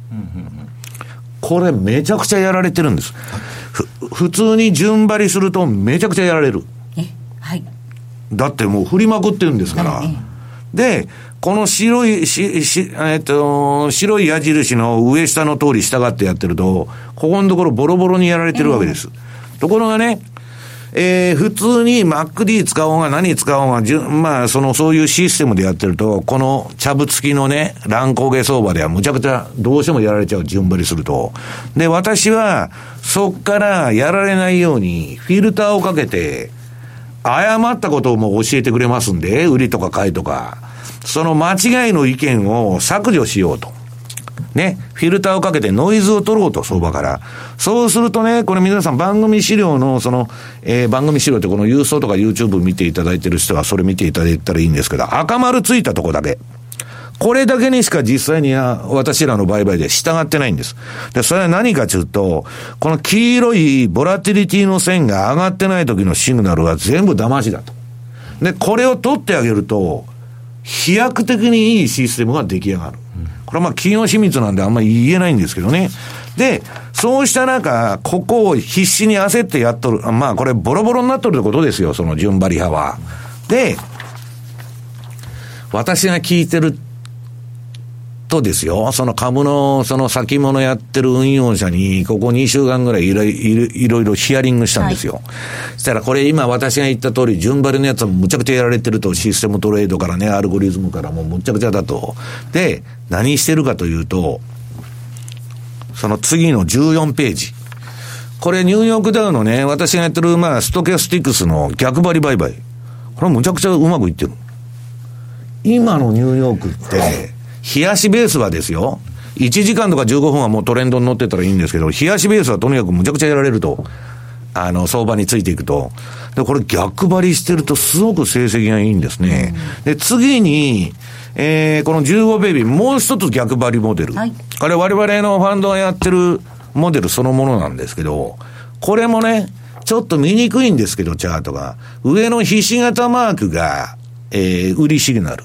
これめちゃくちゃやられてるんです。ふ普通に順張りするとめちゃくちゃやられる。はい。だってもう振りまくってるんですから。で、この白い、し、し、えっと、白い矢印の上下の通り従ってやってると、ここのところボロボロにやられてるわけです。ところがね、えー、普通に MacD 使おうが何使おうが、じゅまあ、その、そういうシステムでやってると、この、チャブ付きのね、乱高下相場ではむちゃくちゃ、どうしてもやられちゃう、順張りすると。で、私は、そっからやられないように、フィルターをかけて、誤ったことをもう教えてくれますんで、売りとか買いとか、その間違いの意見を削除しようと。ね、フィルターをかけてノイズを取ろうと、相場から。そうするとね、これ皆さん番組資料の、その、えー、番組資料ってこの郵送とか YouTube 見ていただいてる人はそれ見ていただいたらいいんですけど、赤丸ついたとこだけ。これだけにしか実際には私らの売買で従ってないんです。で、それは何かというと、この黄色いボラティリティの線が上がってない時のシグナルは全部騙しだと。で、これを取ってあげると、飛躍的にいいシステムが出来上がる。うんこれはまあ企業秘密なんであんまり言えないんですけどね。で、そうした中、ここを必死に焦ってやっとる。まあこれボロボロになっとるってことですよ、その順張り派は。で、私が聞いてるとですよ、その株のその先物やってる運用者に、ここ2週間ぐらいいろいろいろヒアリングしたんですよ。はい、そしたらこれ今私が言った通り、順張りのやつはむちゃくちゃやられてると、システムトレードからね、アルゴリズムからもうむちゃくちゃだと。で、何してるかというと、その次の14ページ。これニューヨークダウのね、私がやってる、まあ、ストキャスティックスの逆張り売買。これむちゃくちゃうまくいってる。今のニューヨークって、冷やしベースはですよ、1時間とか15分はもうトレンドに乗ってたらいいんですけど、冷やしベースはとにかくむちゃくちゃやられると。あの、相場についていくと。で、これ逆張りしてるとすごく成績がいいんですね。で、次に、えー、この15ベイビー、もう一つ逆張りモデル。はい、これ我々のファンドがやってるモデルそのものなんですけど、これもね、ちょっと見にくいんですけど、チャートが。上のひし形マークが、えー、売りシグナル。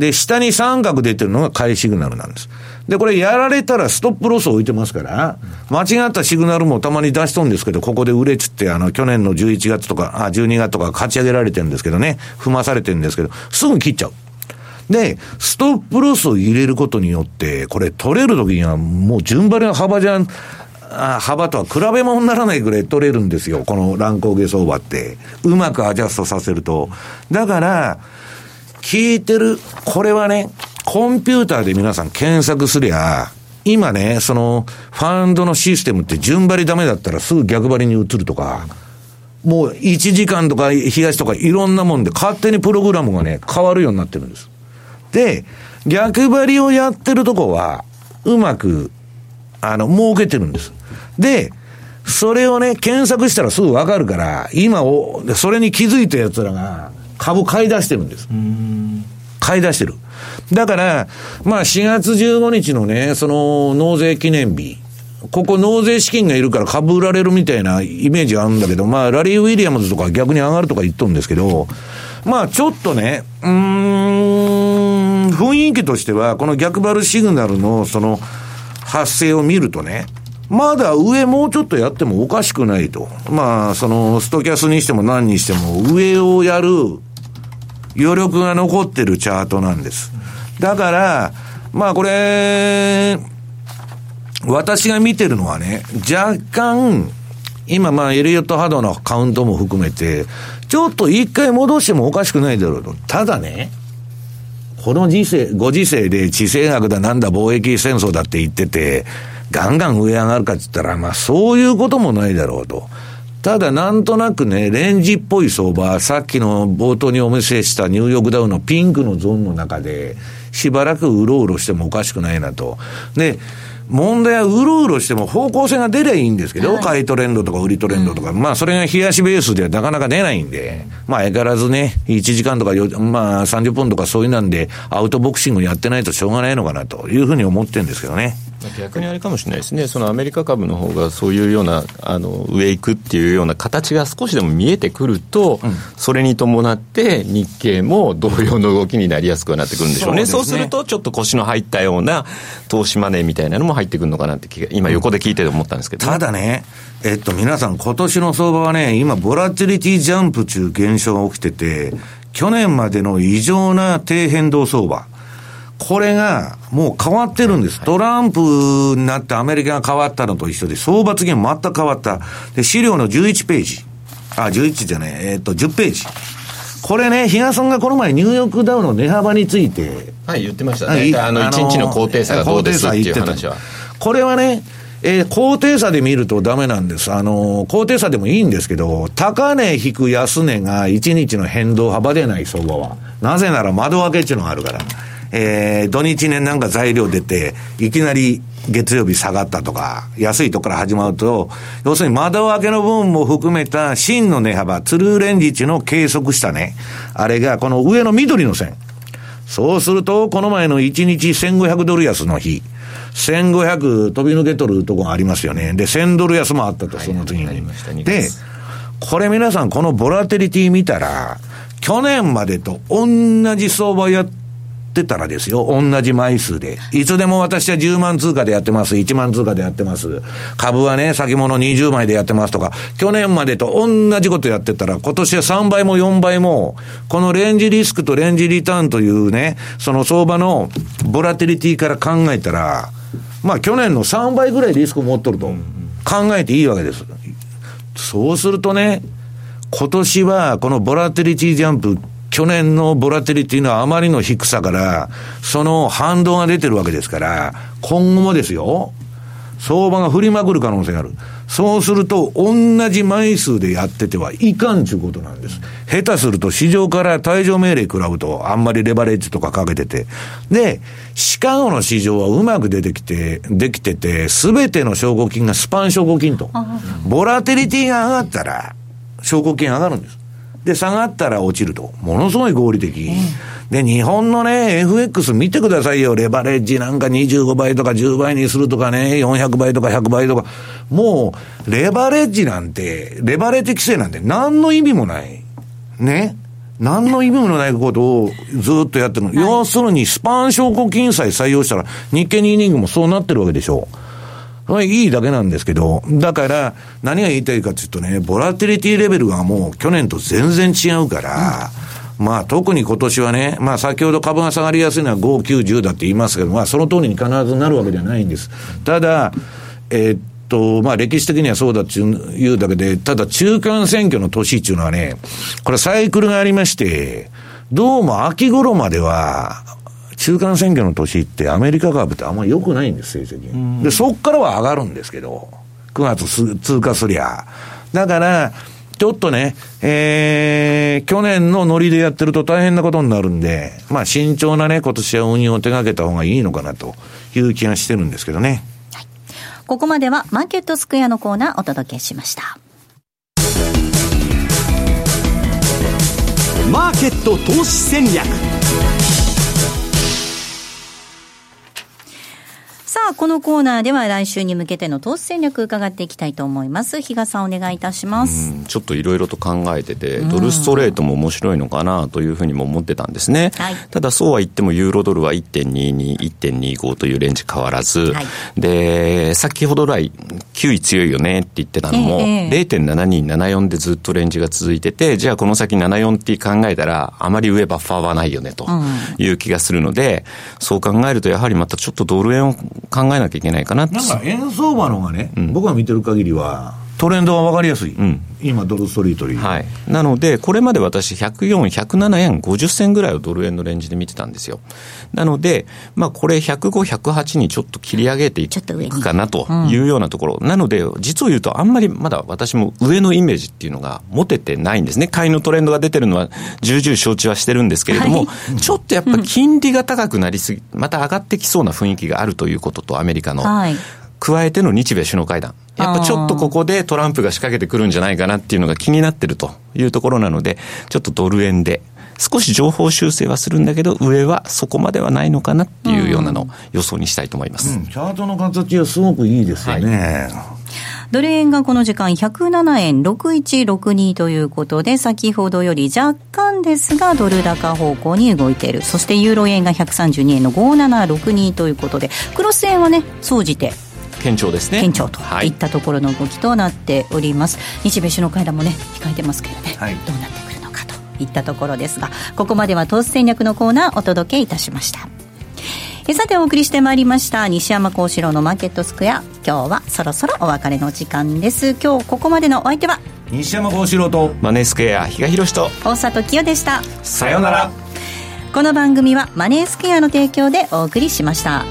で、下に三角出てるのが買いシグナルなんです。で、これやられたらストップロスを置いてますから、間違ったシグナルもたまに出しとんですけど、ここで売れっつって、あの、去年の11月とか、あ、12月とか勝ち上げられてるんですけどね、踏まされてるんですけど、すぐ切っちゃう。で、ストップロスを入れることによって、これ取れるときにはもう順張りの幅じゃん、あ幅とは比べ物にならないぐらい取れるんですよ。この乱高下相場って。うまくアジャストさせると。だから、聞いてる、これはね、コンピューターで皆さん検索すりゃ、今ね、その、ファンドのシステムって順張りダメだったらすぐ逆張りに移るとか、もう1時間とか東とかいろんなもんで勝手にプログラムがね、変わるようになってるんです。で、逆張りをやってるとこは、うまく、あの、儲けてるんです。で、それをね、検索したらすぐわかるから、今を、それに気づいた奴らが、株買い出してるんです。買い出してる。だから、まあ4月15日のね、その納税記念日、ここ納税資金がいるから株売られるみたいなイメージがあるんだけど、まあラリー・ウィリアムズとか逆に上がるとか言っとるんですけど、まあちょっとね、うーん、雰囲気としては、この逆バルシグナルのその発生を見るとね、まだ上もうちょっとやってもおかしくないと。まあ、その、ストキャスにしても何にしても、上をやる余力が残ってるチャートなんです。だから、まあこれ、私が見てるのはね、若干、今まあエリオット波動のカウントも含めて、ちょっと一回戻してもおかしくないだろうと。ただね、この時世、ご時世で地政学だなんだ貿易戦争だって言ってて、ガンガン上上がるかって言ったら、まあそういうこともないだろうと。ただなんとなくね、レンジっぽい相場、さっきの冒頭にお見せしたニューヨークダウのピンクのゾーンの中で、しばらくうろうろしてもおかしくないなと。で、問題はうろうろしても方向性が出りゃいいんですけど、はい、買いトレンドとか売りトレンドとか、うん、まあそれが冷やしベースではなかなか出ないんで、まあ相変わらずね、1時間とかまあ30分とかそういうなんで、アウトボクシングやってないとしょうがないのかなというふうに思ってるんですけどね。逆にあれかもしれないですね、そのアメリカ株の方がそういうような、あの上行くっていうような形が少しでも見えてくると、うん、それに伴って日経も同様の動きになりやすくなってくるんでしょうね、そう、ね,、すると、ちょっと腰の入ったような投資マネーみたいなのも入ってくるのかなって今、横で聞いてて思ったんですけど、ね、ただね、えっと、皆さん、今年の相場はね、今、ボラティリティジャンプ中現象が起きてて、去年までの異常な低変動相場。これがもう変わってるんです。トランプになってアメリカが変わったのと一緒で、相場次元全く変わった。で、資料の11ページ。あ、11じゃない、えー、っと、10ページ。これね、比嘉さんがこの前、ニューヨークダウの値幅について。はい、言ってましたね。あの、1日の高低差がどうですっていう話は。これはね、えー、高低差で見るとダメなんです。あの、高低差でもいいんですけど、高値引く安値が1日の変動幅でない相場は。なぜなら窓開けっていうのがあるから。えー、土日ね、なんか材料出て、いきなり月曜日下がったとか、安いとこから始まると、要するに窓開けの分も含めた真の値幅、ツルーレンジ値の計測したね、あれがこの上の緑の線。そうすると、この前の1日1500ドル安の日、1500飛び抜けとるとこがありますよね。で、1000ドル安もあったと、その次に。で、これ皆さんこのボラテリティ見たら、去年までと同じ相場やっってたらですよ、同じ枚数で。いつでも私は10万通貨でやってます、1万通貨でやってます。株はね、先物20枚でやってますとか、去年までと同じことやってたら、今年は3倍も4倍も、このレンジリスクとレンジリターンというね、その相場のボラテリティから考えたら、まあ去年の3倍ぐらいリスクを持っとると考えていいわけです。そうするとね、今年はこのボラテリティジャンプ、去年のボラテリティのあまりの低さから、その反動が出てるわけですから、今後もですよ、相場が振りまくる可能性がある。そうすると、同じ枚数でやっててはいかんちゅうことなんです。下手すると市場から退場命令食らうと、あんまりレバレッジとかかけてて。で、シカゴの市場はうまく出てきて、できてて、すべての証拠金がスパン証拠金と。ボラテリティが上がったら、証拠金上がるんです。で、下がったら落ちると。ものすごい合理的。で、日本のね、FX 見てくださいよ。レバレッジなんか25倍とか10倍にするとかね、400倍とか100倍とか。もう、レバレッジなんて、レバレッジ規制なんて何の意味もない。ね。何の意味もないことをずっとやってるの。要するに、スパン証拠金さえ採用したら、日経ニーニングもそうなってるわけでしょう。それいいだけなんですけど、だから、何が言いたいかというとね、ボラティリティレベルがもう去年と全然違うから、まあ特に今年はね、まあ先ほど株が下がりやすいのは5、9、10だって言いますけど、まあその通りに必ずなるわけではないんです。ただ、えーっと、まあ歴史的にはそうだっていうだけで、ただ中間選挙の年っていうのはね、これサイクルがありまして、どうも秋頃までは、中間選挙の年ってアメリカ株ってあんまり良くないんです、成績。で、そっからは上がるんですけど、9月す通過すりゃ。だから、ちょっとね、えー、去年のノリでやってると大変なことになるんで、まあ慎重なね、今年は運用を手掛けた方がいいのかなという気がしてるんですけどね。ここまではマーケットスクエアのコーナーお届けしました。マーケット投資戦略さあ、このコーナーでは来週に向けての投資戦略伺っていきたいと思います。比嘉さんお願いいたします。ちょっといろいろと考えてて、ドルストレートも面白いのかなというふうにも思ってたんですね。はいただそうは言ってもユーロドルは1.22、1.25というレンジ変わらず、で、先ほど来、9位強いよねって言ってたのも、ええ0.72、74でずっとレンジが続いてて、じゃあこの先74って考えたら、あまり上バッファーはないよねという気がするので、そう考えるとやはりまたちょっとドル円を考えなきゃいけないかななんか円相場の方がね、僕が見てる限りは、トレンドは分かりやすい。今、ドルストリートより。はい。なので、これまで私、104、107円50銭ぐらいをドル円のレンジで見てたんですよ。なので、まあ、これ105、108にちょっと切り上げていくかなというようなところ。なので、実を言うと、あんまりまだ私も上のイメージっていうのが持ててないんですね。買いのトレンドが出てるのは、重々承知はしてるんですけれども、ちょっとやっぱ金利が高くなりすぎ、また上がってきそうな雰囲気があるということと、アメリカの。はい。加えての日米首脳会談。やっぱちょっとここでトランプが仕掛けてくるんじゃないかなっていうのが気になってるというところなので、ちょっとドル円で、少し情報修正はするんだけど、上はそこまではないのかなっていうようなのを予想にしたいと思います。うんチャートの形はすごくいいですよね。ドル円がこの時間107円6162ということで、先ほどより若干ですが、ドル高方向に動いている。そしてユーロ円が132円の5762ということで、クロス円はね、総じて堅調ですね。堅調とい。ったところの動きとなっております。日米首脳会談もね、控えてますけどね、どうなってくるのかといったところですが、ここまでは投資戦略のコーナーお届けいたしました。えさてお送りしてまいりました西山幸四郎のマーケットスクエア。今日はそろそろお別れの時間です。今日ここまでのお相手は西山幸四郎とマネースクエア比嘉宏と。大里清でした。さようなら。この番組はマネースクエアの提供でお送りしました